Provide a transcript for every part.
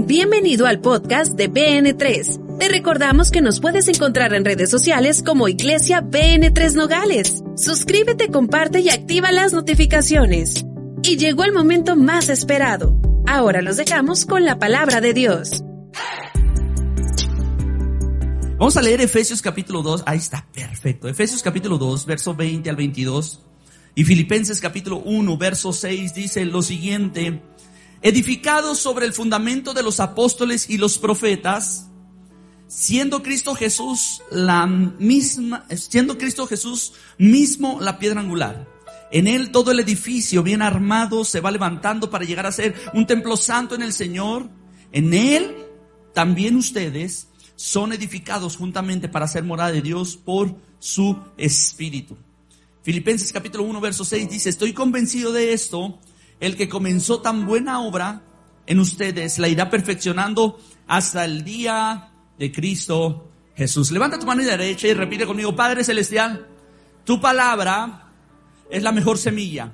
Bienvenido al podcast de BN3. Te recordamos que nos puedes encontrar en redes sociales como Iglesia BN3 Nogales. Suscríbete, comparte y activa las notificaciones. Y llegó el momento más esperado. Ahora los dejamos con la palabra de Dios. Vamos a leer Efesios capítulo 2. Ahí está, perfecto. Efesios capítulo 2, verso 20 al 22. Y Filipenses capítulo 1, verso 6 dice lo siguiente edificados sobre el fundamento de los apóstoles y los profetas, siendo Cristo Jesús la misma, siendo Cristo Jesús mismo la piedra angular. En él todo el edificio bien armado se va levantando para llegar a ser un templo santo en el Señor. En él también ustedes son edificados juntamente para ser morada de Dios por su Espíritu. Filipenses capítulo 1 verso 6 dice, estoy convencido de esto, el que comenzó tan buena obra en ustedes la irá perfeccionando hasta el día de Cristo Jesús. Levanta tu mano derecha y repite conmigo, Padre Celestial, tu palabra es la mejor semilla,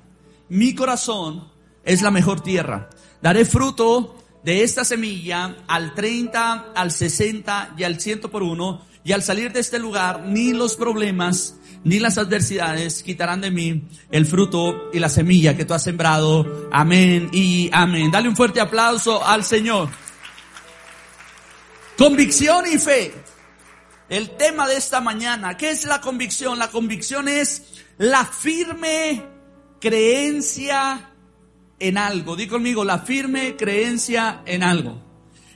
mi corazón es la mejor tierra. Daré fruto de esta semilla al 30, al 60 y al 100 por uno. Y al salir de este lugar, ni los problemas, ni las adversidades quitarán de mí el fruto y la semilla que tú has sembrado. Amén y amén. Dale un fuerte aplauso al Señor. Convicción y fe. El tema de esta mañana. ¿Qué es la convicción? La convicción es la firme creencia en algo. Di conmigo, la firme creencia en algo.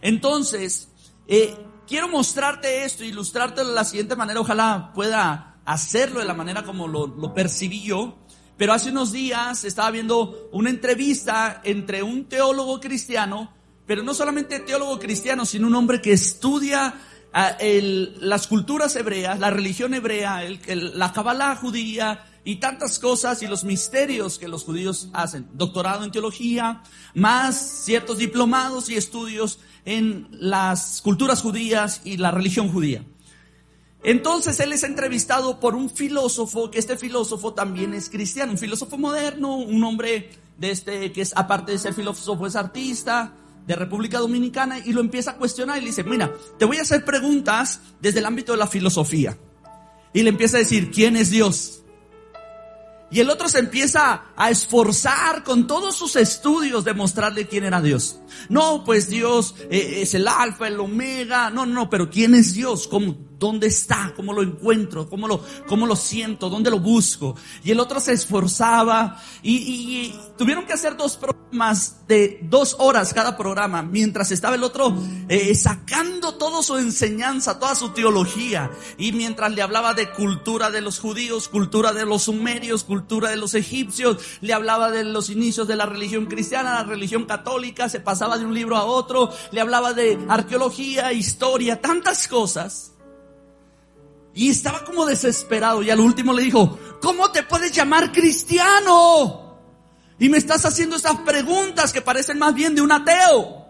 Entonces, eh, quiero mostrarte esto, ilustrarte de la siguiente manera. Ojalá pueda hacerlo de la manera como lo, percibí yo. Pero hace unos días estaba viendo una entrevista entre un teólogo cristiano, pero no solamente teólogo cristiano, sino un hombre que estudia ah, las culturas hebreas, la religión hebrea, la cabala judía y tantas cosas y los misterios que los judíos hacen. Doctorado en teología, más ciertos diplomados y estudios en las culturas judías y la religión judía. Entonces él es entrevistado por un filósofo, que este filósofo también es cristiano, un filósofo moderno, un hombre de este, que es, aparte de ser filósofo, es artista de República Dominicana, y lo empieza a cuestionar y le dice, mira, te voy a hacer preguntas desde el ámbito de la filosofía. Y le empieza a decir, ¿quién es Dios? Y el otro se empieza a esforzar con todos sus estudios de mostrarle quién era Dios. No, pues Dios eh, es el alfa, el omega. No, no, pero ¿quién es Dios? ¿Cómo, ¿Dónde está? ¿Cómo lo encuentro? ¿Cómo lo, cómo lo siento? ¿Dónde lo busco? Y el otro se esforzaba y, y, tuvieron que hacer dos programas de dos horas cada programa, mientras estaba el otro eh, sacando toda su enseñanza, toda su teología. Y mientras le hablaba de cultura de los judíos, cultura de los sumerios, cultura de los egipcios, le hablaba de los inicios de la religión cristiana, la religión católica, se pasaba de un libro a otro, le hablaba de arqueología, historia, tantas cosas. Y estaba como desesperado y al último le dijo, ¿cómo te puedes llamar cristiano? Y me estás haciendo esas preguntas que parecen más bien de un ateo.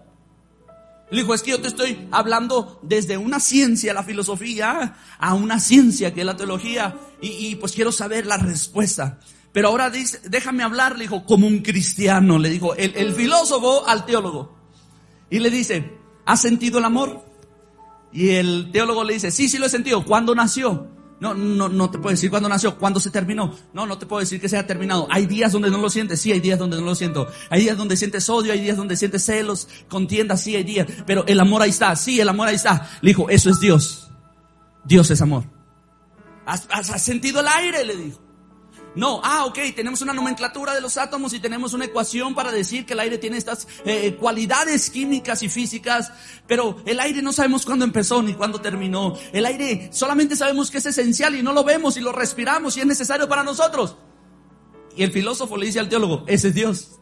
Le dijo, es que yo te estoy hablando desde una ciencia, la filosofía, a una ciencia que es la teología, y, pues quiero saber la respuesta. Pero ahora dice, déjame hablar, le dijo, como un cristiano, le dijo el, el filósofo al teólogo. Y le dice, ¿has sentido el amor? Y el teólogo le dice, sí, sí lo he sentido. ¿Cuándo nació? No, no, no te puedo decir cuándo nació, cuándo se terminó. No, no te puedo decir que se ha terminado. Hay días donde no lo sientes, sí, hay días donde no lo siento. Hay días donde sientes odio, hay días donde sientes celos, contienda, sí, hay días. Pero el amor ahí está, sí, el amor ahí está. Le dijo, eso es Dios. Dios es amor. ¿Has, has sentido el aire? Le dijo. No, ah, ok, tenemos una nomenclatura de los átomos y tenemos una ecuación para decir que el aire tiene estas eh, cualidades químicas y físicas, pero el aire no sabemos cuándo empezó ni cuándo terminó. El aire solamente sabemos que es esencial y no lo vemos y lo respiramos y es necesario para nosotros. Y el filósofo le dice al teólogo, ese es Dios.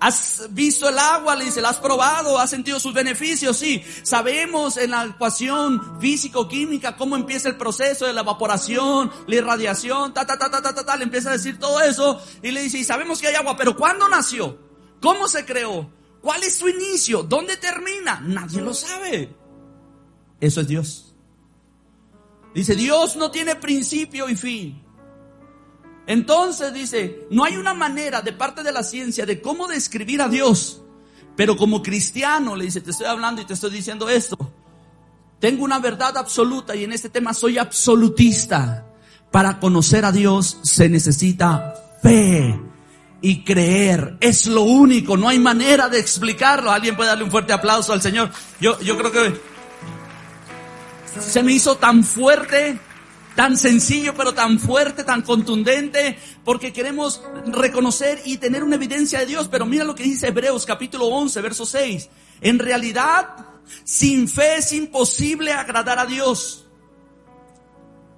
¿Has visto el agua? Le dice, ¿la has probado? ¿Has sentido sus beneficios? Sí. Sabemos en la ecuación físico-química cómo empieza el proceso de la evaporación, la irradiación, ta, ta, ta, ta, ta, ta, ta. Le empieza a decir todo eso y le dice, y sabemos que hay agua, pero ¿cuándo nació? ¿Cómo se creó? ¿Cuál es su inicio? ¿Dónde termina? Nadie lo sabe. Eso es Dios. Dice, Dios no tiene principio y fin. Entonces dice, no hay una manera de parte de la ciencia de cómo describir a Dios. Pero como cristiano, le dice, te estoy hablando y te estoy diciendo esto. Tengo una verdad absoluta y en este tema soy absolutista. Para conocer a Dios se necesita fe y creer. Es lo único, no hay manera de explicarlo. Alguien puede darle un fuerte aplauso al Señor. Yo, yo creo que se me hizo tan fuerte tan sencillo, pero tan fuerte, tan contundente, porque queremos reconocer y tener una evidencia de Dios. Pero mira lo que dice Hebreos capítulo 11, verso 6. En realidad, sin fe es imposible agradar a Dios.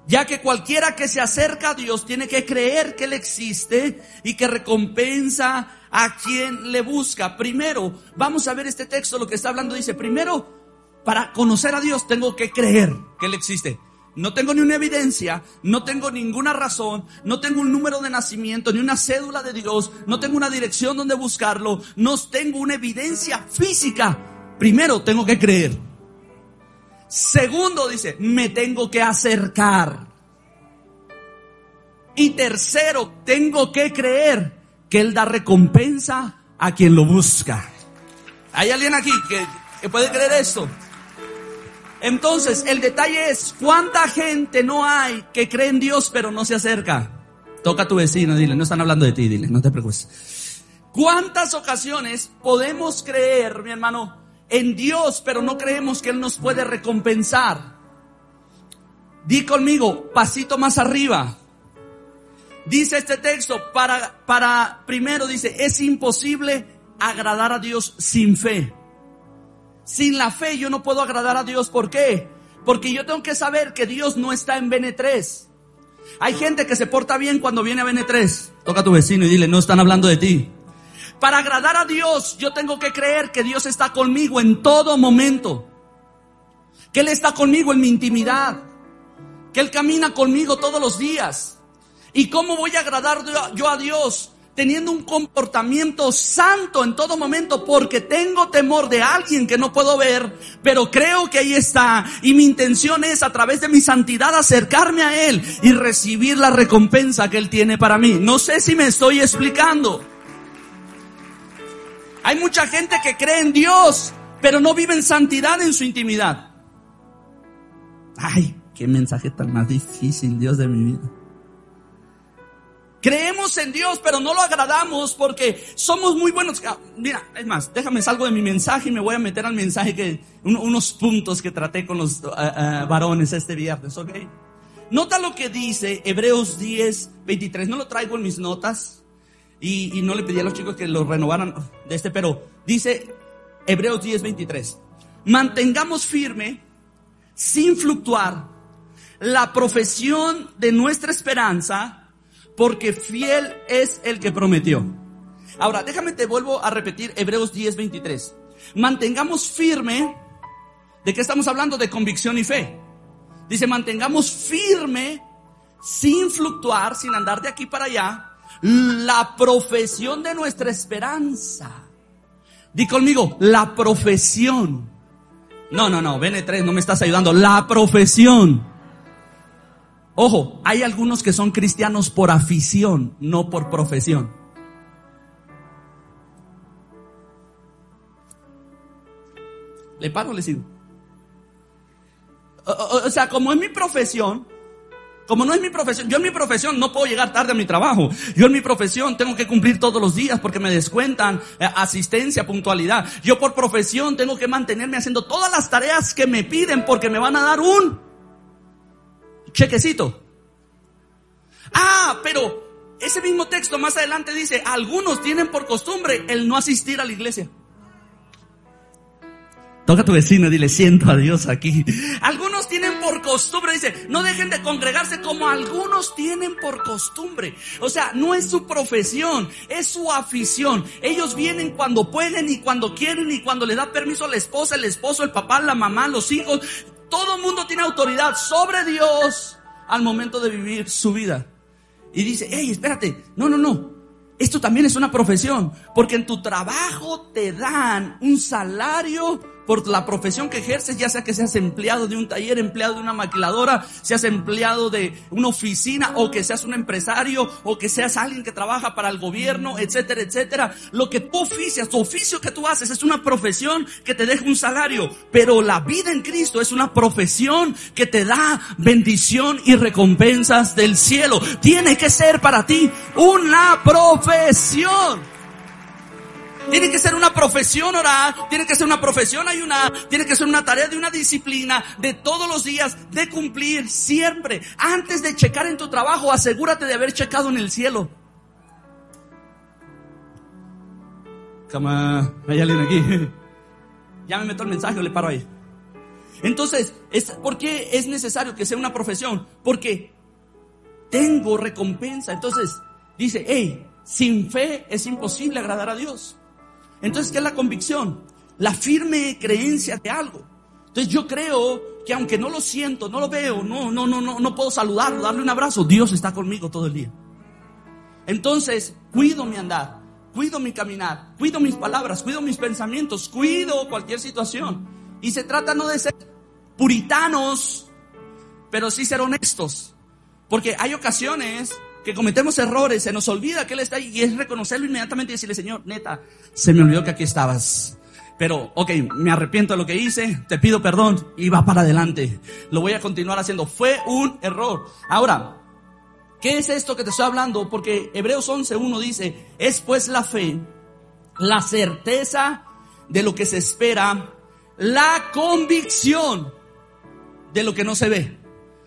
Ya que cualquiera que se acerca a Dios tiene que creer que Él existe y que recompensa a quien le busca. Primero, vamos a ver este texto, lo que está hablando dice, primero, para conocer a Dios tengo que creer que Él existe. No tengo ni una evidencia, no tengo ninguna razón, no tengo un número de nacimiento, ni una cédula de Dios, no tengo una dirección donde buscarlo, no tengo una evidencia física. Primero tengo que creer. Segundo dice, me tengo que acercar. Y tercero, tengo que creer que Él da recompensa a quien lo busca. ¿Hay alguien aquí que, que puede creer esto? Entonces, el detalle es, ¿cuánta gente no hay que cree en Dios pero no se acerca? Toca a tu vecino, dile, no están hablando de ti, dile, no te preocupes. ¿Cuántas ocasiones podemos creer, mi hermano, en Dios pero no creemos que Él nos puede recompensar? Di conmigo, pasito más arriba. Dice este texto, para, para, primero dice, es imposible agradar a Dios sin fe. Sin la fe yo no puedo agradar a Dios. ¿Por qué? Porque yo tengo que saber que Dios no está en BN3. Hay gente que se porta bien cuando viene a BN3. Toca a tu vecino y dile, no están hablando de ti. Para agradar a Dios, yo tengo que creer que Dios está conmigo en todo momento. Que Él está conmigo en mi intimidad. Que Él camina conmigo todos los días. ¿Y cómo voy a agradar yo a Dios? Teniendo un comportamiento santo en todo momento porque tengo temor de alguien que no puedo ver, pero creo que ahí está. Y mi intención es a través de mi santidad acercarme a Él y recibir la recompensa que Él tiene para mí. No sé si me estoy explicando. Hay mucha gente que cree en Dios, pero no vive en santidad en su intimidad. Ay, qué mensaje tan más difícil, Dios de mi vida. Creemos en Dios, pero no lo agradamos porque somos muy buenos. Ah, mira, es más, déjame salgo de mi mensaje y me voy a meter al mensaje que, unos puntos que traté con los ah, ah, varones este viernes, ¿ok? Nota lo que dice Hebreos 10, 23. No lo traigo en mis notas y, y no le pedí a los chicos que lo renovaran de este, pero dice Hebreos 10, 23. Mantengamos firme, sin fluctuar, la profesión de nuestra esperanza porque fiel es el que prometió. Ahora, déjame te vuelvo a repetir Hebreos 10, 23. Mantengamos firme, ¿de qué estamos hablando? De convicción y fe. Dice, mantengamos firme, sin fluctuar, sin andar de aquí para allá, la profesión de nuestra esperanza. Di conmigo, la profesión. No, no, no, BN3, no me estás ayudando. La profesión Ojo, hay algunos que son cristianos por afición, no por profesión. ¿Le paro o le sigo? O, sea, como es mi profesión, como no es mi profesión, yo en mi profesión no puedo llegar tarde a mi trabajo. Yo en mi profesión tengo que cumplir todos los días porque me descuentan eh, asistencia, puntualidad. Yo por profesión tengo que mantenerme haciendo todas las tareas que me piden porque me van a dar un chequecito. Ah, pero ese mismo texto más adelante dice, algunos tienen por costumbre el no asistir a la iglesia. Toca a tu vecino y dile, siento a Dios aquí. Algunos tienen por costumbre, dice, no dejen de congregarse como algunos tienen por costumbre. O sea, no es su profesión, es su afición. Ellos vienen cuando pueden y cuando quieren y cuando le da permiso a la esposa, el esposo, el papá, la mamá, los hijos. Todo el mundo tiene autoridad sobre Dios al momento de vivir su vida. Y dice, hey, espérate, no, no, no. Esto también es una profesión, porque en tu trabajo te dan un salario por la profesión que ejerces, ya sea que seas empleado de un taller, empleado de una maquiladora, seas empleado de una oficina o que seas un empresario o que seas alguien que trabaja para el gobierno, etcétera, etcétera. Lo que tú oficias, tu oficio que tú haces es una profesión que te deja un salario, pero la vida en Cristo es una profesión que te da bendición y recompensas del cielo. Tiene que ser para ti una profesión. Tiene que ser una profesión orar, tiene que ser una profesión ayunar, tiene que ser una tarea de una disciplina de todos los días, de cumplir siempre. Antes de checar en tu trabajo, asegúrate de haber checado en el cielo. Cama, hay alguien aquí. Ya me meto el mensaje le paro ahí. Entonces, ¿por qué es necesario que sea una profesión? Porque tengo recompensa. Entonces, dice, hey, sin fe es imposible agradar a Dios. Entonces, ¿qué es la convicción? La firme creencia de algo. Entonces yo creo que aunque no lo siento, no lo veo, no, no, no, no, no puedo saludarlo, darle un abrazo, Dios está conmigo todo el día. Entonces, cuido mi andar, cuido mi caminar, cuido mis palabras, cuido mis pensamientos, cuido cualquier situación. Y se trata no de ser puritanos, pero sí ser honestos. Porque hay ocasiones que cometemos errores, se nos olvida que Él está ahí y es reconocerlo inmediatamente y decirle, Señor, neta, se me olvidó que aquí estabas. Pero, ok, me arrepiento de lo que hice, te pido perdón y va para adelante. Lo voy a continuar haciendo. Fue un error. Ahora, ¿qué es esto que te estoy hablando? Porque Hebreos 11.1 dice, es pues la fe, la certeza de lo que se espera, la convicción de lo que no se ve.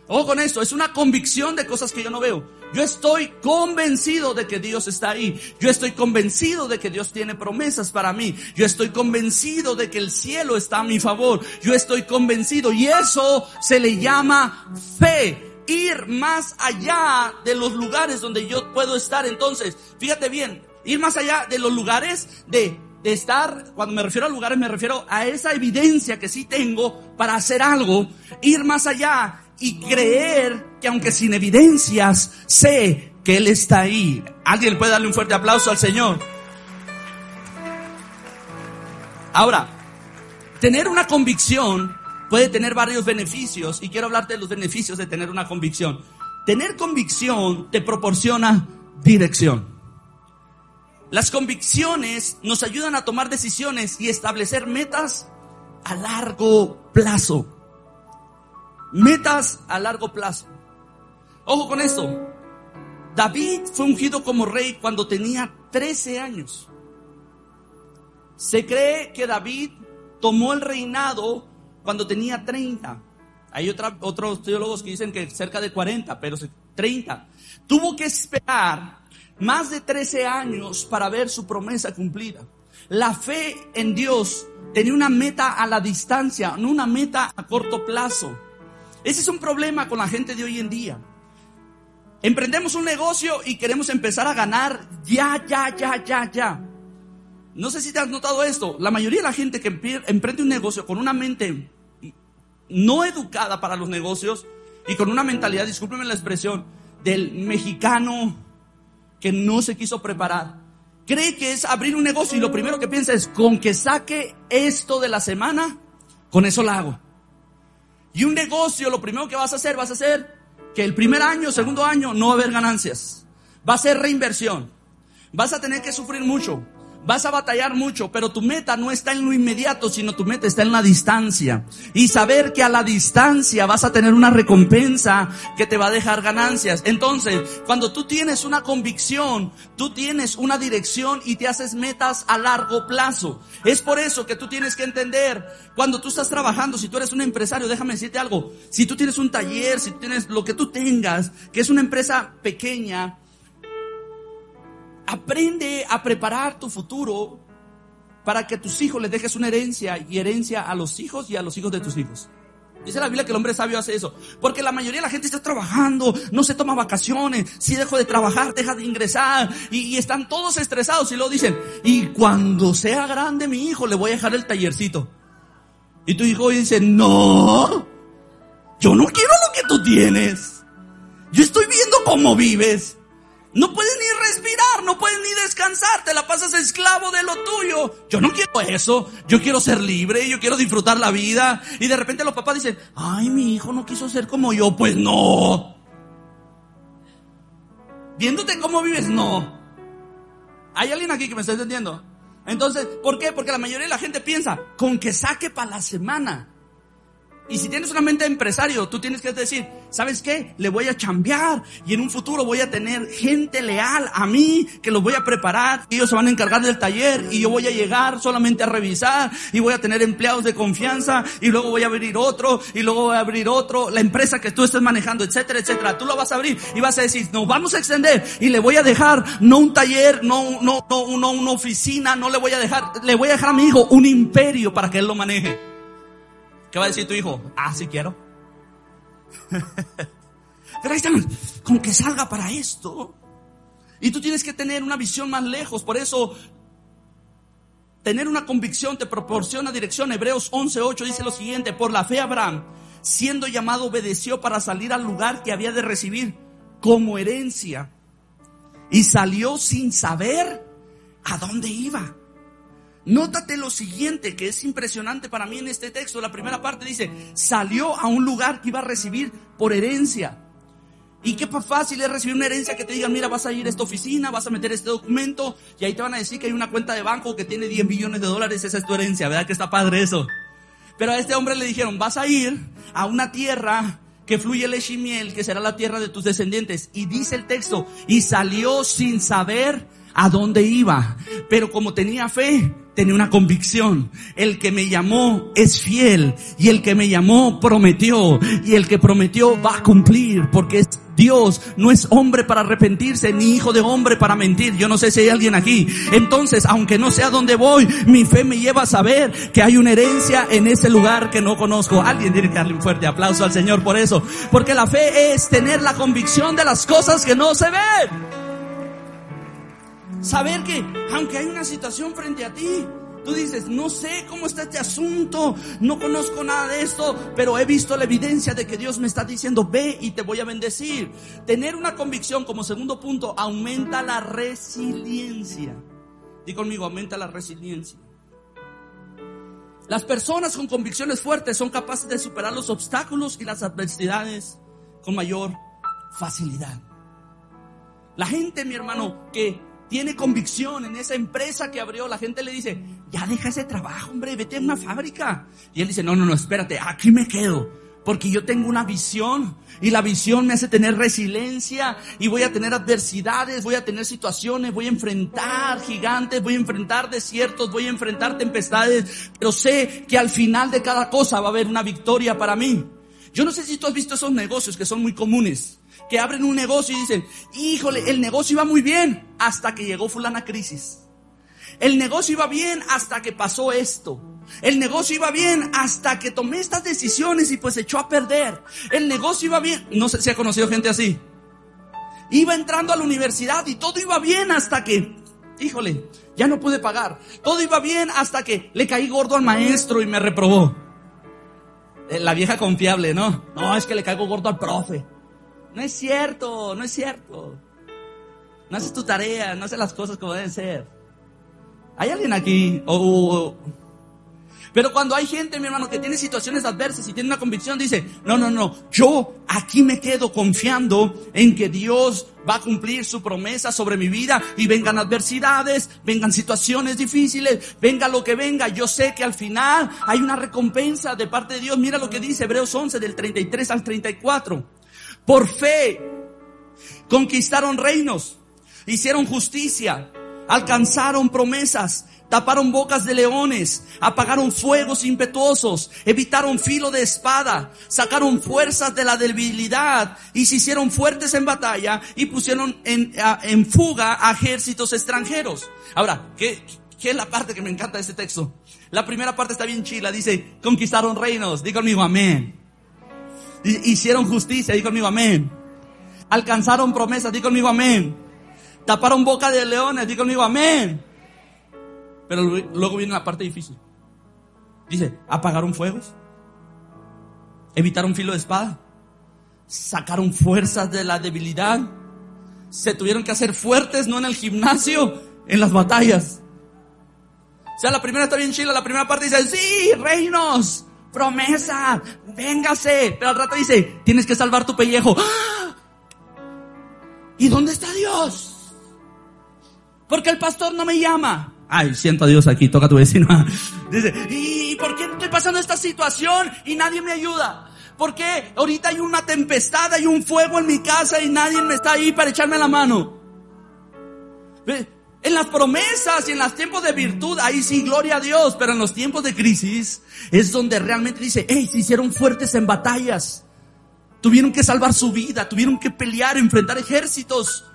Ojo con esto, es una convicción de cosas que yo no veo. Yo estoy convencido de que Dios está ahí. Yo estoy convencido de que Dios tiene promesas para mí. Yo estoy convencido de que el cielo está a mi favor. Yo estoy convencido y eso se le llama fe. Ir más allá de los lugares donde yo puedo estar. Entonces, fíjate bien, ir más allá de los lugares de de estar, cuando me refiero a lugares, me refiero a esa evidencia que sí tengo para hacer algo, ir más allá y creer que aunque sin evidencias, sé que Él está ahí. ¿Alguien puede darle un fuerte aplauso al Señor? Ahora, tener una convicción puede tener varios beneficios y quiero hablarte de los beneficios de tener una convicción. Tener convicción te proporciona dirección. Las convicciones nos ayudan a tomar decisiones y establecer metas a largo plazo metas a largo plazo. Ojo con esto. David fue ungido como rey cuando tenía 13 años. Se cree que David tomó el reinado cuando tenía 30. Hay otra, otros teólogos que dicen que cerca de 40, pero 30. Tuvo que esperar más de 13 años para ver su promesa cumplida. La fe en Dios tenía una meta a la distancia, no una meta a corto plazo. Ese es un problema con la gente de hoy en día. Emprendemos un negocio y queremos empezar a ganar ya, ya, ya, ya, ya. No sé si te has notado esto. La mayoría de la gente que emprende un negocio con una mente no educada para los negocios y con una mentalidad, discúlpenme la expresión, del mexicano que no se quiso preparar. Cree que es abrir un negocio y lo primero que piensa es, con que saque esto de la semana, con eso la hago. Y un negocio, lo primero que vas a hacer, vas a hacer que el primer año, segundo año, no va a haber ganancias. Va a ser reinversión. Vas a tener que sufrir mucho. Vas a batallar mucho, pero tu meta no está en lo inmediato, sino tu meta está en la distancia. Y saber que a la distancia vas a tener una recompensa que te va a dejar ganancias. Entonces, cuando tú tienes una convicción, tú tienes una dirección y te haces metas a largo plazo. Es por eso que tú tienes que entender, cuando tú estás trabajando, si tú eres un empresario, déjame decirte algo, si tú tienes un taller, si tú tienes lo que tú tengas, que es una empresa pequeña, Aprende a preparar tu futuro para que tus hijos les dejes una herencia y herencia a los hijos y a los hijos de tus hijos. Dice la Biblia que el hombre sabio hace eso. Porque la mayoría de la gente está trabajando, no se toma vacaciones, si dejo de trabajar, deja de ingresar, y, y, están todos estresados y luego dicen, y cuando sea grande mi hijo, le voy a dejar el tallercito. Y tu hijo dice, no, yo no quiero lo que tú tienes. Yo estoy viendo cómo vives. No puedes ni respirar, no puedes ni descansar, te la pasas esclavo de lo tuyo. Yo no quiero eso, yo quiero ser libre, yo quiero disfrutar la vida. Y de repente los papás dicen, ay, mi hijo no quiso ser como yo, pues no. Viéndote cómo vives, no. ¿Hay alguien aquí que me está entendiendo? Entonces, ¿por qué? Porque la mayoría de la gente piensa, con que saque para la semana. Y si tienes una mente empresario, tú tienes que decir, ¿sabes qué? Le voy a chambear y en un futuro voy a tener gente leal a mí que los voy a preparar. Ellos se van a encargar del taller y yo voy a llegar solamente a revisar y voy a tener empleados de confianza y luego voy a abrir otro y luego voy a abrir otro, la empresa que tú estés manejando, etcétera, etcétera. Tú lo vas a abrir y vas a decir, nos vamos a extender y le voy a dejar no un taller, no, no, no, no una oficina, no le voy a dejar, le voy a dejar a mi hijo un imperio para que él lo maneje. ¿Qué va a decir tu hijo? Ah, sí quiero. Pero ahí con que salga para esto. Y tú tienes que tener una visión más lejos. Por eso, tener una convicción te proporciona dirección. Hebreos 11.8 dice lo siguiente. Por la fe Abraham, siendo llamado, obedeció para salir al lugar que había de recibir como herencia. Y salió sin saber a dónde iba. Nótate lo siguiente que es impresionante para mí en este texto. La primera parte dice, salió a un lugar que iba a recibir por herencia. Y qué fácil es recibir una herencia que te digan, mira, vas a ir a esta oficina, vas a meter este documento y ahí te van a decir que hay una cuenta de banco que tiene 10 millones de dólares, esa es tu herencia, ¿verdad que está padre eso? Pero a este hombre le dijeron, vas a ir a una tierra que fluye leche y miel, que será la tierra de tus descendientes. Y dice el texto, y salió sin saber a dónde iba, pero como tenía fe, tenía una convicción. El que me llamó es fiel y el que me llamó prometió y el que prometió va a cumplir porque es Dios, no es hombre para arrepentirse ni hijo de hombre para mentir. Yo no sé si hay alguien aquí. Entonces, aunque no sé a dónde voy, mi fe me lleva a saber que hay una herencia en ese lugar que no conozco. Alguien tiene que darle un fuerte aplauso al Señor por eso. Porque la fe es tener la convicción de las cosas que no se ven. Saber que aunque hay una situación frente a ti, tú dices, no sé cómo está este asunto, no conozco nada de esto, pero he visto la evidencia de que Dios me está diciendo, ve y te voy a bendecir. Tener una convicción como segundo punto aumenta la resiliencia. Di conmigo, aumenta la resiliencia. Las personas con convicciones fuertes son capaces de superar los obstáculos y las adversidades con mayor facilidad. La gente, mi hermano, que tiene convicción en esa empresa que abrió, la gente le dice, ya deja ese trabajo, hombre, vete a una fábrica. Y él dice, no, no, no, espérate, aquí me quedo. Porque yo tengo una visión y la visión me hace tener resiliencia y voy a tener adversidades, voy a tener situaciones, voy a enfrentar gigantes, voy a enfrentar desiertos, voy a enfrentar tempestades, pero sé que al final de cada cosa va a haber una victoria para mí. Yo no sé si tú has visto esos negocios que son muy comunes que abren un negocio y dicen, híjole, el negocio iba muy bien hasta que llegó fulana crisis. El negocio iba bien hasta que pasó esto. El negocio iba bien hasta que tomé estas decisiones y pues echó a perder. El negocio iba bien. No sé si ha conocido gente así. Iba entrando a la universidad y todo iba bien hasta que, híjole, ya no pude pagar. Todo iba bien hasta que le caí gordo al maestro y me reprobó. Eh, la vieja confiable, ¿no? No, es que le caigo gordo al profe. No es cierto, no es cierto. No haces tu tarea, no haces las cosas como deben ser. ¿Hay alguien aquí? Pero cuando hay gente, mi hermano, que tiene situaciones adversas y tiene una convicción, dice, no, no, no, yo aquí me quedo confiando en que Dios va a cumplir su promesa sobre mi vida y vengan adversidades, vengan situaciones difíciles, venga lo que venga, yo sé que al final hay una recompensa de parte de Dios. Mira lo que dice Hebreos 11 del 33 al 34. Por fe conquistaron reinos, hicieron justicia, alcanzaron promesas, taparon bocas de leones, apagaron fuegos impetuosos, evitaron filo de espada, sacaron fuerzas de la debilidad y se hicieron fuertes en batalla y pusieron en, fuga a ejércitos extranjeros. Ahora, ¿qué, ¿qué, es la parte que me encanta de este texto? La primera parte está bien chila, dice, conquistaron reinos, diga conmigo amén. Hicieron justicia, di conmigo amén. Alcanzaron promesas, di conmigo amén. Taparon boca de leones, di conmigo amén. Pero luego viene la parte difícil. Dice, apagaron fuegos, evitaron filo de espada, sacaron fuerzas de la debilidad, se tuvieron que hacer fuertes, no en el gimnasio, en las batallas. O sea, la primera está bien chila, la primera parte dice, sí, reinos, promesa, véngase. Pero al rato dice, tienes que salvar tu pellejo. ¡Ah! ¿Y dónde está Dios? Porque el pastor no me llama. Ay, siento a Dios aquí, toca a tu vecino. Dice, ¿y por qué estoy pasando esta situación y nadie me ayuda? ¿Por qué ahorita hay una tempestad, hay un fuego en mi casa y nadie me está ahí para echarme la mano? En las promesas y en los tiempos de virtud, ahí sí, gloria a Dios, pero en los tiempos de crisis es donde realmente dice, hey, se hicieron fuertes en batallas. Tuvieron que salvar su vida, tuvieron que pelear, enfrentar ejércitos.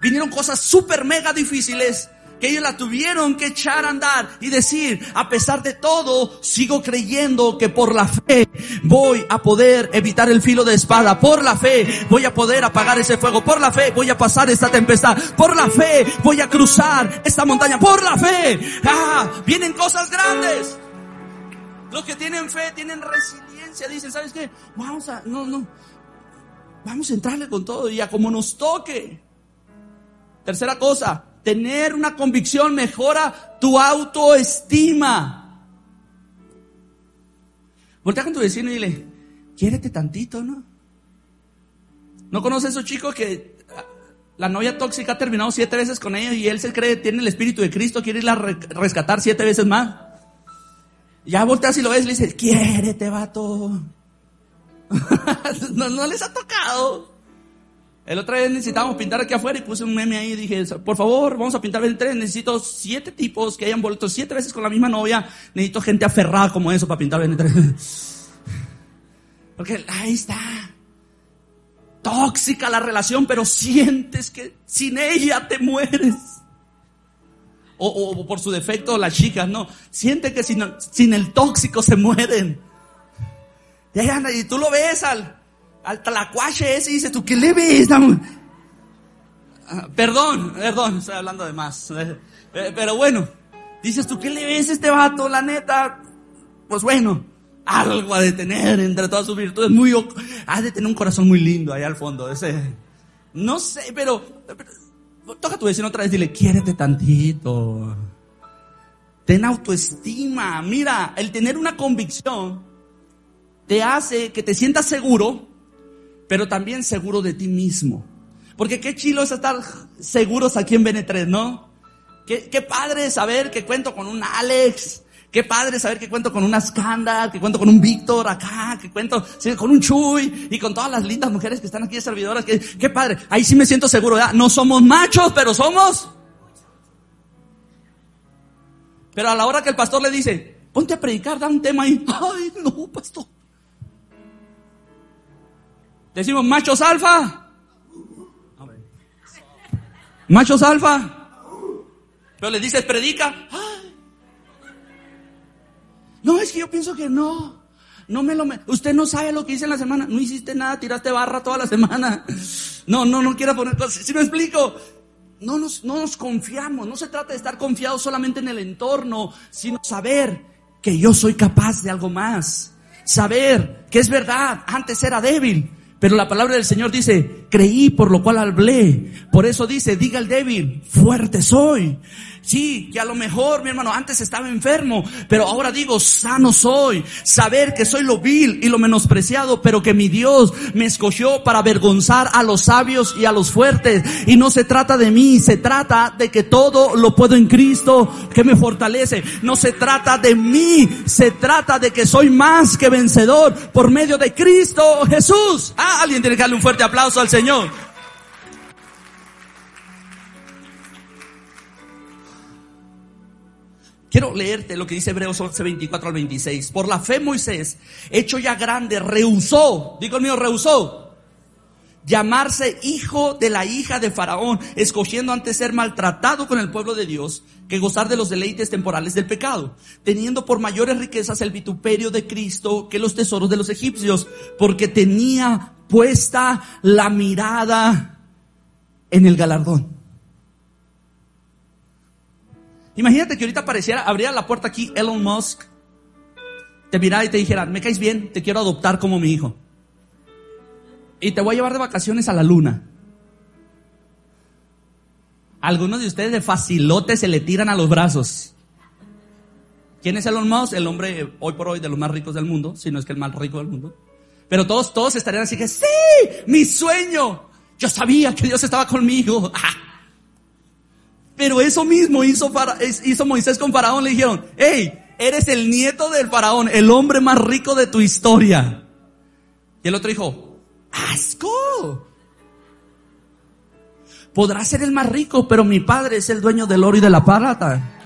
Vinieron cosas súper mega difíciles que ellos la tuvieron que echar a andar y decir, a pesar de todo, sigo creyendo que por la fe voy a poder evitar el filo de espada, por la fe voy a poder apagar ese fuego, por la fe voy a pasar esta tempestad, por la fe voy a cruzar esta montaña, por la fe. Ah, vienen cosas grandes. Los que tienen fe tienen resiliencia, dicen, ¿sabes qué? Vamos a, no, no, vamos a entrarle con todo y a como nos toque. Tercera cosa, tener una convicción mejora tu autoestima. Voltea con tu vecino y dile, quiérete tantito, ¿no? ¿No conoces a esos chicos que ah, la novia tóxica ha terminado siete veces con ellos y él se cree, tiene el espíritu de Cristo, quiere irla a rescatar siete veces más? Ya volteas y lo ves y le dices, quiérete, vato. no, no les ha tocado. El otro día necesitábamos pintar aquí afuera y puse un meme ahí y dije, por favor, vamos a pintar 23. Necesito siete tipos que hayan vuelto siete veces con la misma novia. Necesito gente aferrada como eso para pintar 23. Porque ahí está. Tóxica la relación, pero sientes que sin ella te mueres. O, por su defecto las chicas, no. Siente que sin, sin el tóxico se mueren. Y, y tú lo ves al, al tlacuache ese y dice, ¿tú qué le ves? Ah, perdón, perdón, estoy hablando de más. Eh, pero bueno, dices, ¿tú qué le ves a este vato? La neta, pues bueno, algo ha de tener entre todas sus virtudes. Muy, ha de tener un corazón muy lindo ahí al fondo. No sé, pero, toca tu vecino otra vez dile, quiérete tantito. Ten autoestima. Mira, el tener una convicción te hace que te sientas seguro pero también seguro de ti mismo. Porque qué chilo es estar seguros aquí en BN3, ¿no? Qué, padre saber que cuento con un Alex, Qué padre saber que cuento con una Skandar, que cuento con un Víctor acá, que cuento con un Chuy y con todas las lindas mujeres que están aquí de servidoras. Qué padre. Ahí sí me siento seguro. No somos machos, pero somos. Pero a la hora que el pastor le dice, ponte a predicar, da un tema ahí. Ay, no, pastor. Decimos machos alfa. Machos alfa. Pero le dices predica. No, es que yo pienso que no. No me lo Usted no sabe lo que hice en la semana. No hiciste nada, tiraste barra toda la semana. No, no, no quiero poner cosas. Si me explico? No nos, no nos confiamos. No se trata de estar confiados solamente en el entorno, sino saber que yo soy capaz de algo más. Saber que es verdad. Antes era débil, pero la palabra del Señor dice, creí por lo cual hablé. Por eso dice, diga el débil, fuerte soy. Sí, que a lo mejor, mi hermano, antes estaba enfermo, pero ahora digo, sano soy. Saber que soy lo vil y lo menospreciado, pero que mi Dios me escogió para avergonzar a los sabios y a los fuertes. Y no se trata de mí, se trata de que todo lo puedo en Cristo que me fortalece. No se trata de mí, se trata de que soy más que vencedor por medio de Cristo Jesús. Ah, alguien tiene que darle un fuerte aplauso al Señor. Quiero leerte lo que dice Hebreos 11, 24 al 26. Por la fe Moisés, hecho ya grande, rehusó, digo el mío, rehusó. llamarse hijo de la hija de Faraón, escogiendo antes ser maltratado con el pueblo de Dios que gozar de los deleites temporales del pecado, teniendo por mayores riquezas el vituperio de Cristo que los tesoros de los egipcios, porque tenía puesta la mirada en el galardón. Imagínate que ahorita apareciera, abriera la puerta aquí Elon Musk, te mirara y te dijera, me caes bien, te quiero adoptar como mi hijo. Y te voy a llevar de vacaciones a la luna. Algunos de ustedes de facilote se le tiran a los brazos. ¿Quién es Elon Musk? El hombre hoy por hoy de los más ricos del mundo, si no es que el más rico del mundo. Pero todos, todos estarían así que, sí, mi sueño. Yo sabía que Dios estaba conmigo. Pero eso mismo hizo, hizo Moisés con Faraón. Le dijeron, hey, eres el nieto del Faraón, el hombre más rico de tu historia. Y el otro dijo, asco. Podrá ser el más rico, pero mi padre es el dueño del oro y de la plata.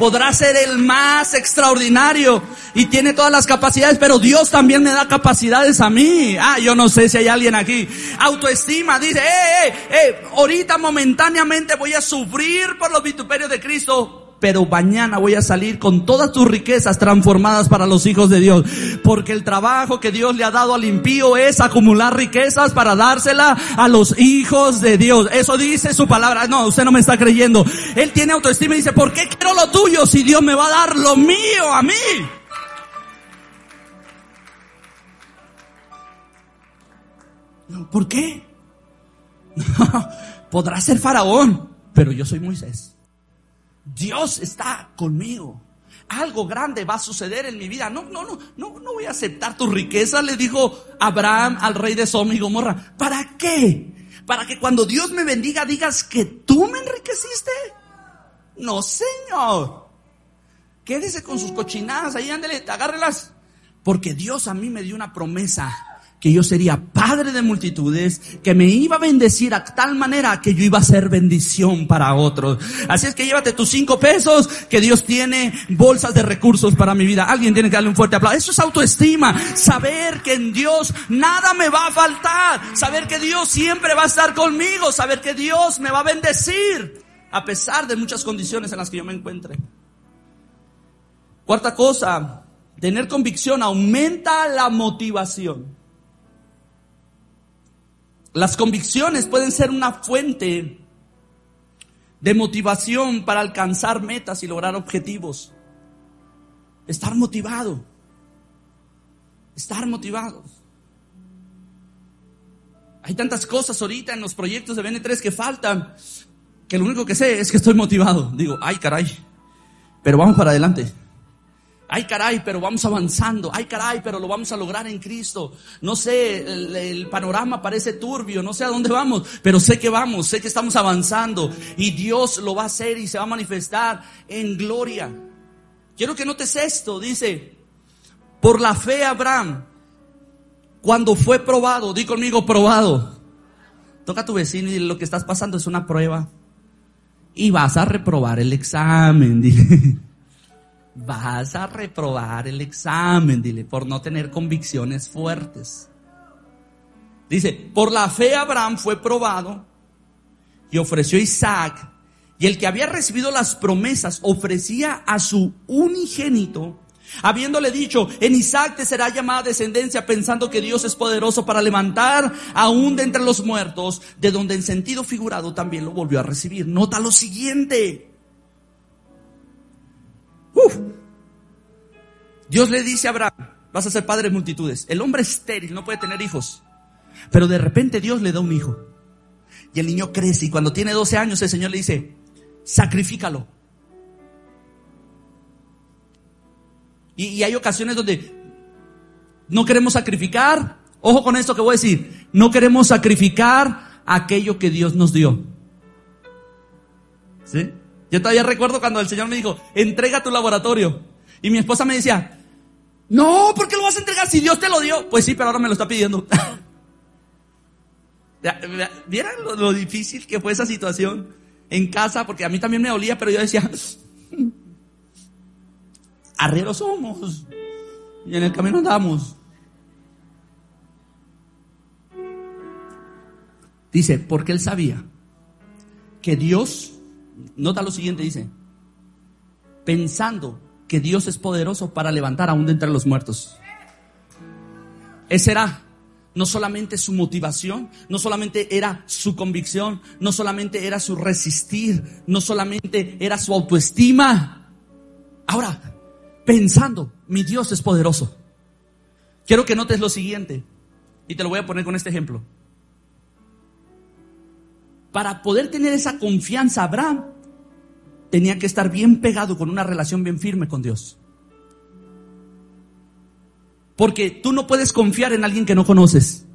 Podrá ser el más extraordinario y tiene todas las capacidades, pero Dios también me da capacidades a mí. Ah, yo no sé si hay alguien aquí. Autoestima, dice, eh, eh, eh, ahorita momentáneamente voy a sufrir por los vituperios de Cristo, pero mañana voy a salir con todas tus riquezas transformadas para los hijos de Dios. Porque el trabajo que Dios le ha dado al impío es acumular riquezas para dársela a los hijos de Dios. Eso dice su palabra. No, usted no me está creyendo. Él tiene autoestima y dice, ¿por qué quiero lo tuyo si Dios me va a dar lo mío a mí? ¿Por qué? Podrá ser faraón, pero yo soy Moisés. Dios está conmigo. Algo grande va a suceder en mi vida. No, no, no, no, no voy a aceptar tu riqueza, le dijo Abraham al rey de Sodoma y Gomorra. ¿Para qué? Para que cuando Dios me bendiga digas que tú me enriqueciste. No, señor. Quédese con sus cochinadas ahí, ándele, agárrelas. Porque Dios a mí me dio una promesa que yo sería padre de multitudes, que me iba a bendecir a tal manera que yo iba a ser bendición para otros. Así es que llévate tus cinco pesos, que Dios tiene bolsas de recursos para mi vida. Alguien tiene que darle un fuerte aplauso. Eso es autoestima. Saber que en Dios nada me va a faltar. Saber que Dios siempre va a estar conmigo. Saber que Dios me va a bendecir. A pesar de muchas condiciones en las que yo me encuentre. Cuarta cosa, tener convicción aumenta la motivación. Las convicciones pueden ser una fuente de motivación para alcanzar metas y lograr objetivos. Estar motivado. Estar motivado. Hay tantas cosas ahorita en los proyectos de BN3 que faltan, que lo único que sé es que estoy motivado. Digo, ay caray, pero vamos para adelante. Ay caray, pero vamos avanzando. Ay caray, pero lo vamos a lograr en Cristo. No sé, el, panorama parece turbio, no sé a dónde vamos, pero sé que vamos, sé que estamos avanzando y Dios lo va a hacer y se va a manifestar en gloria. Quiero que notes esto, dice, por la fe Abraham, cuando fue probado, di conmigo probado. Toca a tu vecino y lo que estás pasando es una prueba. Y vas a reprobar el examen, vas a reprobar el examen, dile, por no tener convicciones fuertes. Dice, por la fe Abraham fue probado y ofreció Isaac, y el que había recibido las promesas ofrecía a su unigénito, habiéndole dicho, en Isaac te será llamada descendencia, pensando que Dios es poderoso para levantar aún de entre los muertos, de donde en sentido figurado también lo volvió a recibir. Nota lo siguiente. Dios le dice a Abraham, vas a ser padre de multitudes. El hombre estéril no puede tener hijos. Pero de repente Dios le da un hijo. Y el niño crece y cuando tiene 12 años el Señor le dice, sacrifícalo. Y, y hay ocasiones donde no queremos sacrificar. Ojo con esto que voy a decir. No queremos sacrificar aquello que Dios nos dio. ¿Sí? Yo todavía recuerdo cuando el Señor me dijo, entrega tu laboratorio. Y mi esposa me decía, no, ¿por qué lo vas a entregar si Dios te lo dio? Pues sí, pero ahora me lo está pidiendo. ¿Vieran lo, difícil que fue esa situación en casa? Porque a mí también me dolía, pero yo decía, arrieros somos. Y en el camino andamos. Dice, porque él sabía que Dios, nota lo siguiente, dice, pensando que Dios es poderoso para levantar aún de entre los muertos. Ese era no solamente su motivación, no solamente era su convicción, no solamente era su resistir, no solamente era su autoestima. Ahora, pensando, mi Dios es poderoso. Quiero que notes lo siguiente, y te lo voy a poner con este ejemplo. Para poder tener esa confianza, Abraham tenía que estar bien pegado con una relación bien firme con Dios. Porque tú no puedes confiar en alguien que no conoces.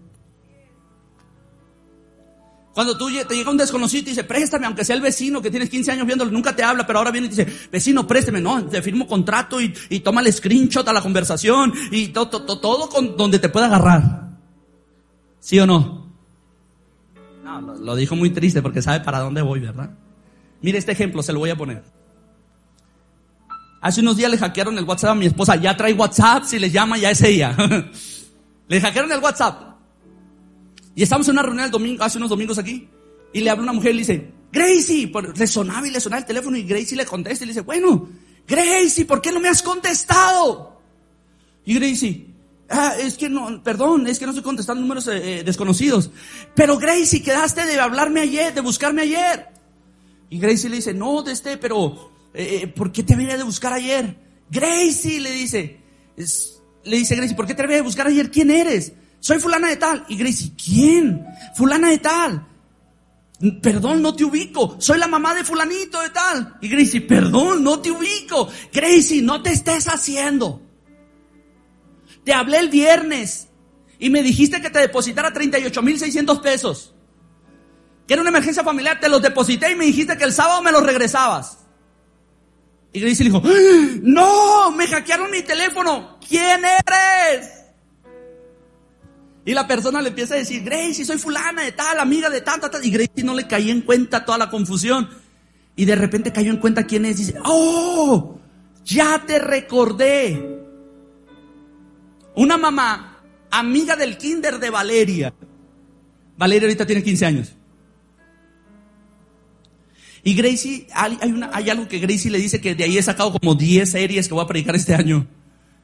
Cuando tú te llega un desconocido y te dice, préstame, aunque sea el vecino que tienes 15 años viéndolo, nunca te habla, pero ahora viene y dice, vecino, préstame, no, te firmo contrato y, toma el screenshot a la conversación y todo, donde te pueda agarrar. ¿Sí o no? No, lo dijo muy triste porque sabe para dónde voy, ¿verdad? Mire este ejemplo, se lo voy a poner. Hace unos días le hackearon el WhatsApp a mi esposa. Ya trae WhatsApp, si le llama ya es ella. le hackearon el WhatsApp. Y estamos en una reunión el domingo, hace unos domingos aquí. Y le habla una mujer y le dice, Gracie, le sonaba y le sonaba el teléfono y Gracie le contesta y le dice, bueno, Gracie, ¿por qué no me has contestado? Y Gracie, ah, es que no, perdón, es que no estoy contestando números eh, eh, desconocidos. Pero Gracie, quedaste de hablarme ayer, de buscarme ayer. Y Gracie le dice, no, de este, pero eh, eh, ¿por qué te venía de buscar ayer? Gracie le dice, le dice Gracie, ¿por qué te venía de buscar ayer? ¿Quién eres? Soy fulana de tal. Y Gracie, ¿quién? Fulana de tal. Perdón, no te ubico. Soy la mamá de fulanito de tal. Y Gracie, perdón, no te ubico. Gracie, no te estés haciendo. Te hablé el viernes y me dijiste que te depositara 38 mil 600 pesos. Que era una emergencia familiar, te los deposité y me dijiste que el sábado me los regresabas. Y Gracie le dijo, ¡Ah! no, me hackearon mi teléfono. ¿Quién eres? Y la persona le empieza a decir, Gracie, soy fulana de tal, amiga de tal, tal. Y Gracie no le caía en cuenta toda la confusión. Y de repente cayó en cuenta quién es. Dice, oh, ya te recordé. Una mamá, amiga del kinder de Valeria. Valeria ahorita tiene 15 años. Y Gracie, hay, algo que Gracie le dice que de ahí he sacado como 10 series que voy a predicar este año.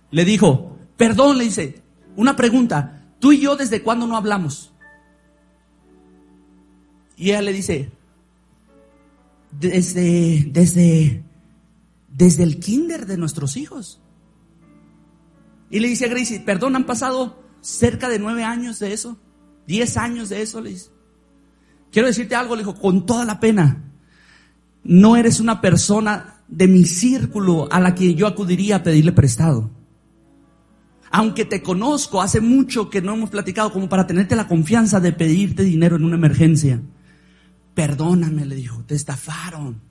Le dijo, perdón, le dice, una pregunta, tú y yo desde cuándo no hablamos? Y ella le dice, desde, desde, desde el kinder de nuestros hijos. Y le dice a Gracie, perdón, han pasado cerca de nueve años de eso, diez años de eso, le dice. Quiero decirte algo, le dijo, con toda la pena no eres una persona de mi círculo a la que yo acudiría a pedirle prestado. Aunque te conozco, hace mucho que no hemos platicado como para tenerte la confianza de pedirte dinero en una emergencia. Perdóname, le dijo, te estafaron.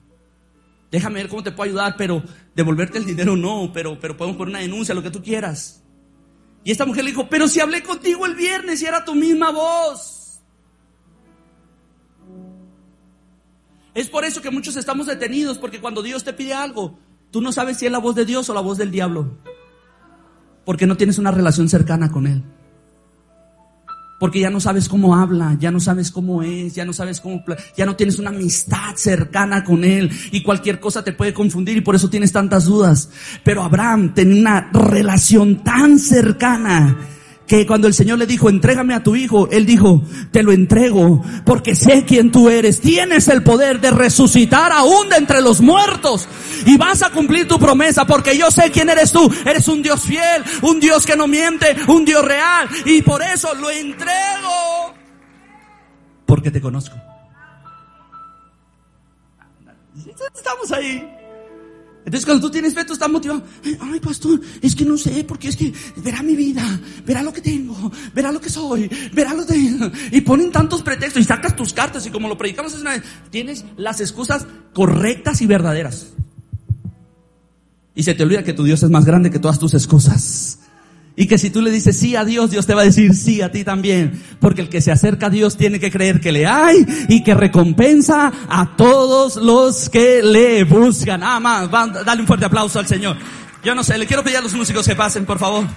Déjame ver cómo te puedo ayudar, pero devolverte el dinero no, pero, pero podemos poner una denuncia, lo que tú quieras. Y esta mujer le dijo, pero si hablé contigo el viernes y era tu misma voz. Es por eso que muchos estamos detenidos, porque cuando Dios te pide algo, tú no sabes si es la voz de Dios o la voz del diablo. Porque no tienes una relación cercana con Él. Porque ya no sabes cómo habla, ya no sabes cómo es, ya no sabes cómo, ya no tienes una amistad cercana con Él y cualquier cosa te puede confundir y por eso tienes tantas dudas. Pero Abraham tenía una relación tan cercana que cuando el Señor le dijo, entrégame a tu hijo, él dijo, te lo entrego porque sé quién tú eres. Tienes el poder de resucitar aún de entre los muertos y vas a cumplir tu promesa porque yo sé quién eres tú. Eres un Dios fiel, un Dios que no miente, un Dios real y por eso lo entrego porque te conozco. Estamos ahí. Entonces cuando tú tienes fe, tú estás motivado. Ay, pastor, es que no sé, porque es que verá mi vida, verá lo que tengo, verá lo que soy, verá lo de... Y ponen tantos pretextos y sacas tus cartas y como lo predicamos es una vez, tienes las excusas correctas y verdaderas. Y se te olvida que tu Dios es más grande que todas tus excusas. Y que si tú le dices sí a Dios, Dios te va a decir sí a ti también. Porque el que se acerca a Dios tiene que creer que le hay y que recompensa a todos los que le buscan. Nada más, dale un fuerte aplauso al Señor. Yo no sé, le quiero pedir a los músicos que pasen, por favor.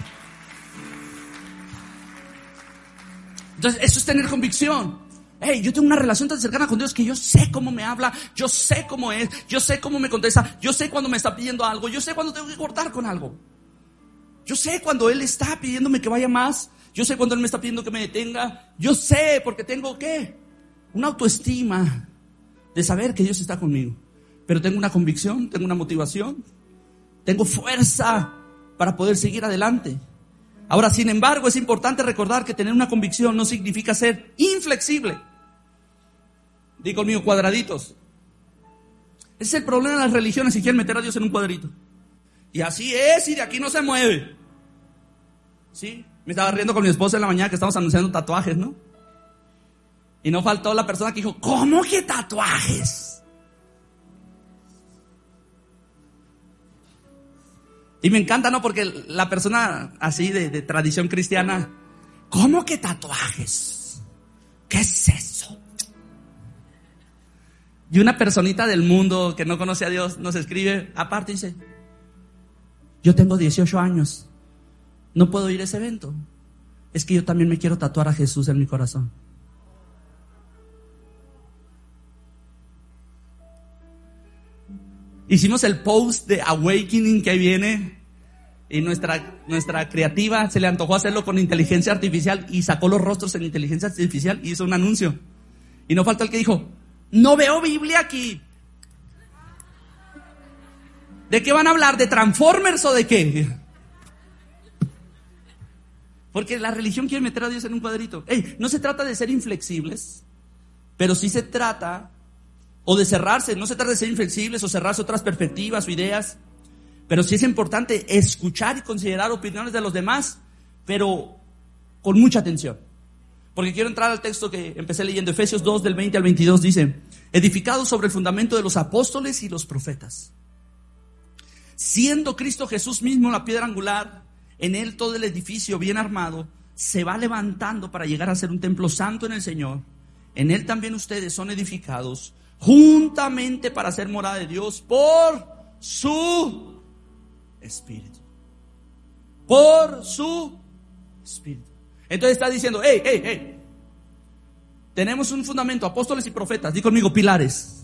Entonces, eso es tener convicción. Hey, yo tengo una relación tan cercana con Dios que yo sé cómo me habla, yo sé cómo es, yo sé cómo me contesta, yo sé cuando me está pidiendo algo, yo sé cuando tengo que cortar con algo. Yo sé cuando Él está pidiéndome que vaya más, yo sé cuando Él me está pidiendo que me detenga, yo sé porque tengo qué? Una autoestima de saber que Dios está conmigo. Pero tengo una convicción, tengo una motivación, tengo fuerza para poder seguir adelante. Ahora, sin embargo, es importante recordar que tener una convicción no significa ser inflexible. Digo conmigo, cuadraditos. Ese es el problema de las religiones si quieren meter a Dios en un cuadrito. Y así es, y de aquí no se mueve. ¿Sí? Me estaba riendo con mi esposa en la mañana que estamos anunciando tatuajes, ¿no? Y no faltó la persona que dijo, ¿cómo que tatuajes? Y me encanta, ¿no? Porque la persona así de, de tradición cristiana, ¿cómo que tatuajes? ¿Qué es eso? Y una personita del mundo que no conoce a Dios nos escribe, aparte dice, yo tengo 18 años, no puedo ir a ese evento. Es que yo también me quiero tatuar a Jesús en mi corazón. Hicimos el post de Awakening que viene y nuestra, nuestra creativa se le antojó hacerlo con inteligencia artificial y sacó los rostros en inteligencia artificial y hizo un anuncio. Y no falta el que dijo, no veo Biblia aquí. ¿De qué van a hablar? ¿De Transformers o de qué? Porque la religión quiere meter a Dios en un cuadrito. no se trata de ser inflexibles, pero sí se trata, o de cerrarse, no se trata de ser inflexibles o cerrarse otras perspectivas o ideas, pero sí es importante escuchar y considerar opiniones de los demás, pero con mucha atención. Porque quiero entrar al texto que empecé leyendo, Efesios 2 del 20 al 22 dice, edificado sobre el fundamento de los apóstoles y los profetas, siendo Cristo Jesús mismo la piedra angular, en él todo el edificio bien armado se va levantando para llegar a ser un templo santo en el Señor. En él también ustedes son edificados juntamente para ser morada de Dios por su espíritu. Por su espíritu. Entonces está diciendo, hey, hey, hey. Tenemos un fundamento, apóstoles y profetas. Di conmigo, pilares.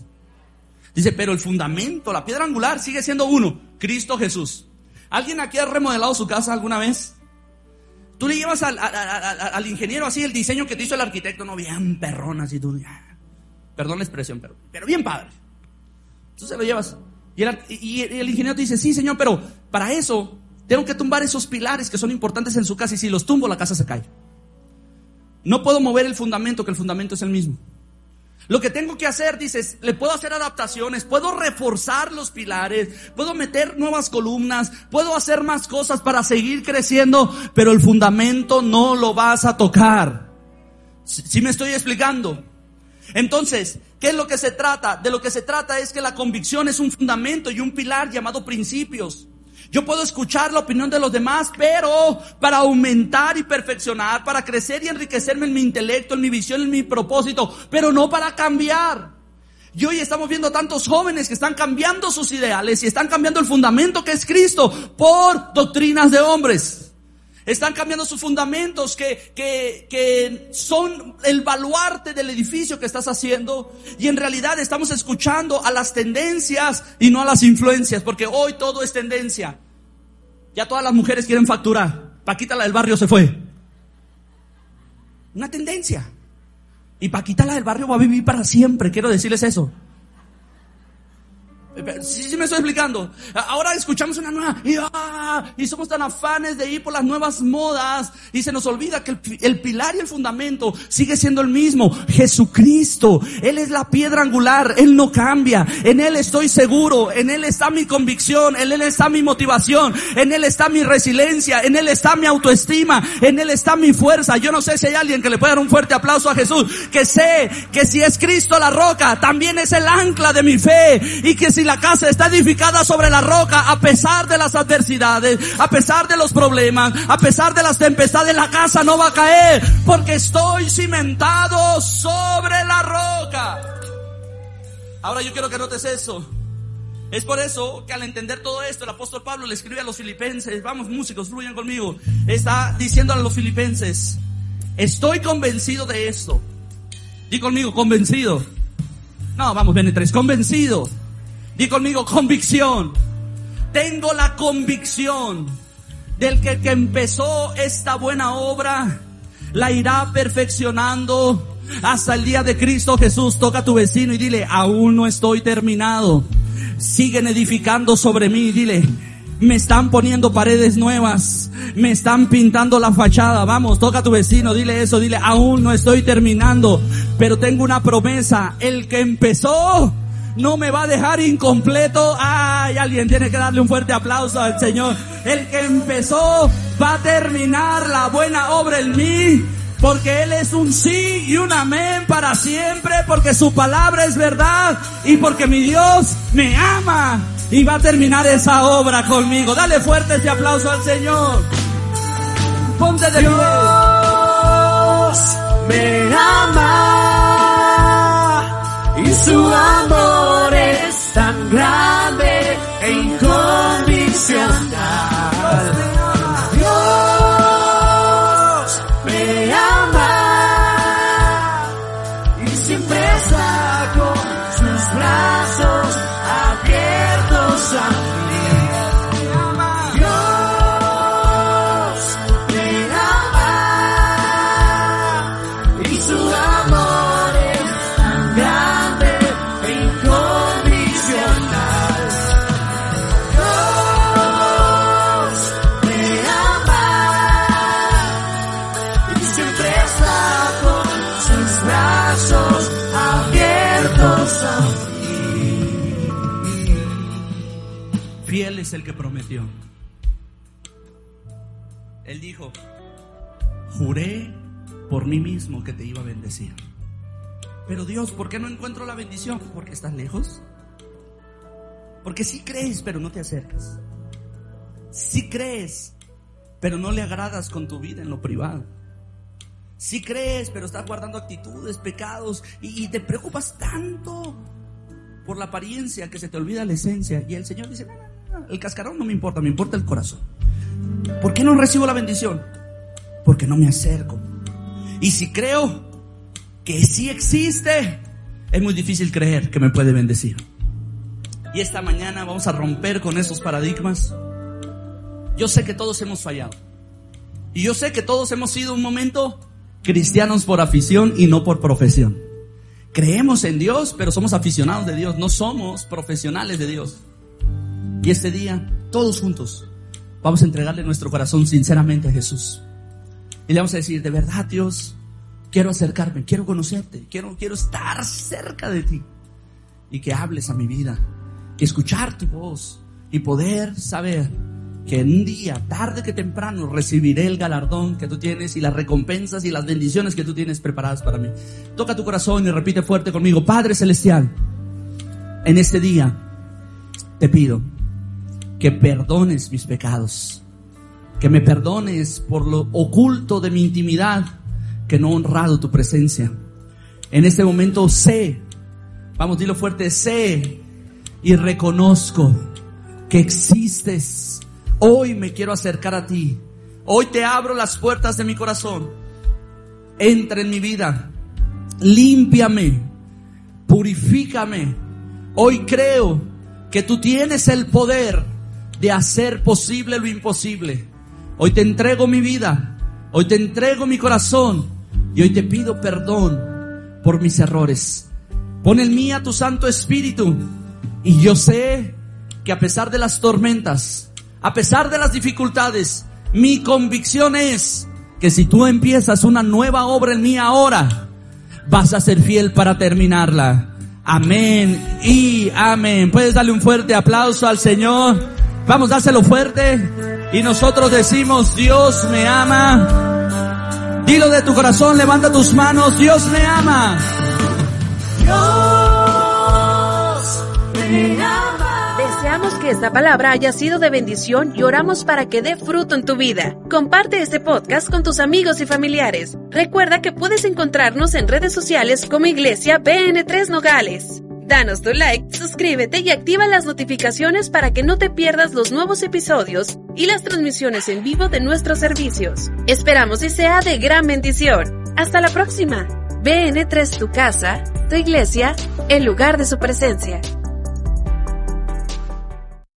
Dice, pero el fundamento, la piedra angular sigue siendo uno, Cristo Jesús. ¿Alguien aquí ha remodelado su casa alguna vez? Tú le llevas al, ingeniero así el diseño que te hizo el arquitecto, no bien perrón así tú. Perdón la expresión, pero, pero bien padre. Tú se lo llevas. Y el, y el ingeniero te dice, sí señor, pero para eso tengo que tumbar esos pilares que son importantes en su casa y si los tumbo la casa se cae. No puedo mover el fundamento, que el fundamento es el mismo. Lo que tengo que hacer, dices, le puedo hacer adaptaciones, puedo reforzar los pilares, puedo meter nuevas columnas, puedo hacer más cosas para seguir creciendo, pero el fundamento no lo vas a tocar. Si me estoy explicando? Entonces, ¿qué es lo que se trata? De lo que se trata es que la convicción es un fundamento y un pilar llamado principios. Yo puedo escuchar la opinión de los demás, pero para aumentar y perfeccionar, para crecer y enriquecerme en mi intelecto, en mi visión, en mi propósito, pero no para cambiar. Y hoy estamos viendo tantos jóvenes que están cambiando sus ideales y están cambiando el fundamento que es Cristo por doctrinas de hombres. Están cambiando sus fundamentos que, que, que son el baluarte del edificio que estás haciendo. Y en realidad estamos escuchando a las tendencias y no a las influencias, porque hoy todo es tendencia. Ya todas las mujeres quieren facturar. Paquita la del barrio se fue. Una tendencia. Y Paquita la del barrio va a vivir para siempre, quiero decirles eso. Sí, sí me estoy explicando. Ahora escuchamos una nueva y, ah, y, somos tan afanes de ir por las nuevas modas y se nos olvida que el, el, pilar y el fundamento sigue siendo el mismo. Jesucristo. Él es la piedra angular. Él no cambia. En Él estoy seguro. En Él está mi convicción. En Él está mi motivación. En Él está mi resiliencia. En Él está mi autoestima. En Él está mi fuerza. Yo no sé si hay alguien que le pueda dar un fuerte aplauso a Jesús. Que sé que si es Cristo la roca, también es el ancla de mi fe. Y que si la casa está edificada sobre la roca, a pesar de las adversidades, a pesar de los problemas, a pesar de las tempestades, la casa no va a caer porque estoy cimentado sobre la roca. Ahora yo quiero que notes eso. Es por eso que al entender todo esto, el apóstol Pablo le escribe a los filipenses, vamos músicos, fluyan conmigo, está diciendo a los filipenses, estoy convencido de esto, Di conmigo, convencido. No, vamos, BN3, convencido. Di conmigo, convicción. Tengo la convicción del que, que empezó esta buena obra, la irá perfeccionando hasta el día de Cristo Jesús. Toca a tu vecino y dile, aún no estoy terminado. Siguen edificando sobre mí, dile, me están poniendo paredes nuevas, me están pintando la fachada. Vamos, toca a tu vecino, dile eso, dile, aún no estoy terminando, pero tengo una promesa, el que empezó no me va a dejar incompleto. Ay, alguien tiene que darle un fuerte aplauso al Señor. El que empezó va a terminar la buena obra en mí. Porque Él es un sí y un amén para siempre, porque su palabra es verdad y porque mi Dios me ama y va a terminar esa obra conmigo. Dale fuerte este aplauso al Señor. Ponte de Dios me ama y su es prometió. Él dijo, juré por mí mismo que te iba a bendecir. Pero Dios, ¿por qué no encuentro la bendición? Porque estás lejos. Porque sí crees, pero no te acercas. Sí crees, pero no le agradas con tu vida en lo privado. Sí crees, pero estás guardando actitudes, pecados y, y te preocupas tanto por la apariencia que se te olvida la esencia. Y el Señor dice, no, no, no, el cascarón no me importa, me importa el corazón. ¿Por qué no recibo la bendición? Porque no me acerco. Y si creo que sí existe, es muy difícil creer que me puede bendecir. Y esta mañana vamos a romper con esos paradigmas. Yo sé que todos hemos fallado. Y yo sé que todos hemos sido un momento cristianos por afición y no por profesión. Creemos en Dios, pero somos aficionados de Dios, no somos profesionales de Dios. Y este día, todos juntos, vamos a entregarle nuestro corazón sinceramente a Jesús. Y le vamos a decir, de verdad Dios, quiero acercarme, quiero conocerte, quiero, quiero estar cerca de ti. Y que hables a mi vida, y escuchar tu voz, y poder saber que en un día, tarde que temprano, recibiré el galardón que tú tienes y las recompensas y las bendiciones que tú tienes preparadas para mí. Toca tu corazón y repite fuerte conmigo, Padre Celestial, en este día te pido que perdones mis pecados, que me perdones por lo oculto de mi intimidad, que no he honrado tu presencia. En este momento sé, vamos, dilo fuerte, sé y reconozco que existes. Hoy me quiero acercar a ti. Hoy te abro las puertas de mi corazón. Entra en mi vida. Límpiame. Purifícame. Hoy creo que tú tienes el poder de hacer posible lo imposible. Hoy te entrego mi vida. Hoy te entrego mi corazón. Y hoy te pido perdón por mis errores. Pon en mí a tu Santo Espíritu. Y yo sé que a pesar de las tormentas, a pesar de las dificultades, mi convicción es que si tú empiezas una nueva obra en mí ahora, vas a ser fiel para terminarla. Amén y amén. Puedes darle un fuerte aplauso al Señor. Vamos, dáselo fuerte. Y nosotros decimos, Dios me ama. Dilo de tu corazón, levanta tus manos, Dios me ama. Dios me ama. Deseamos que esta palabra haya sido de bendición y oramos para que dé fruto en tu vida. Comparte este podcast con tus amigos y familiares. Recuerda que puedes encontrarnos en redes sociales como Iglesia BN3 Nogales. Danos tu like, suscríbete y activa las notificaciones para que no te pierdas los nuevos episodios y las transmisiones en vivo de nuestros servicios. Esperamos y sea de gran bendición. Hasta la próxima. BN3 tu casa, tu iglesia, el lugar de su presencia.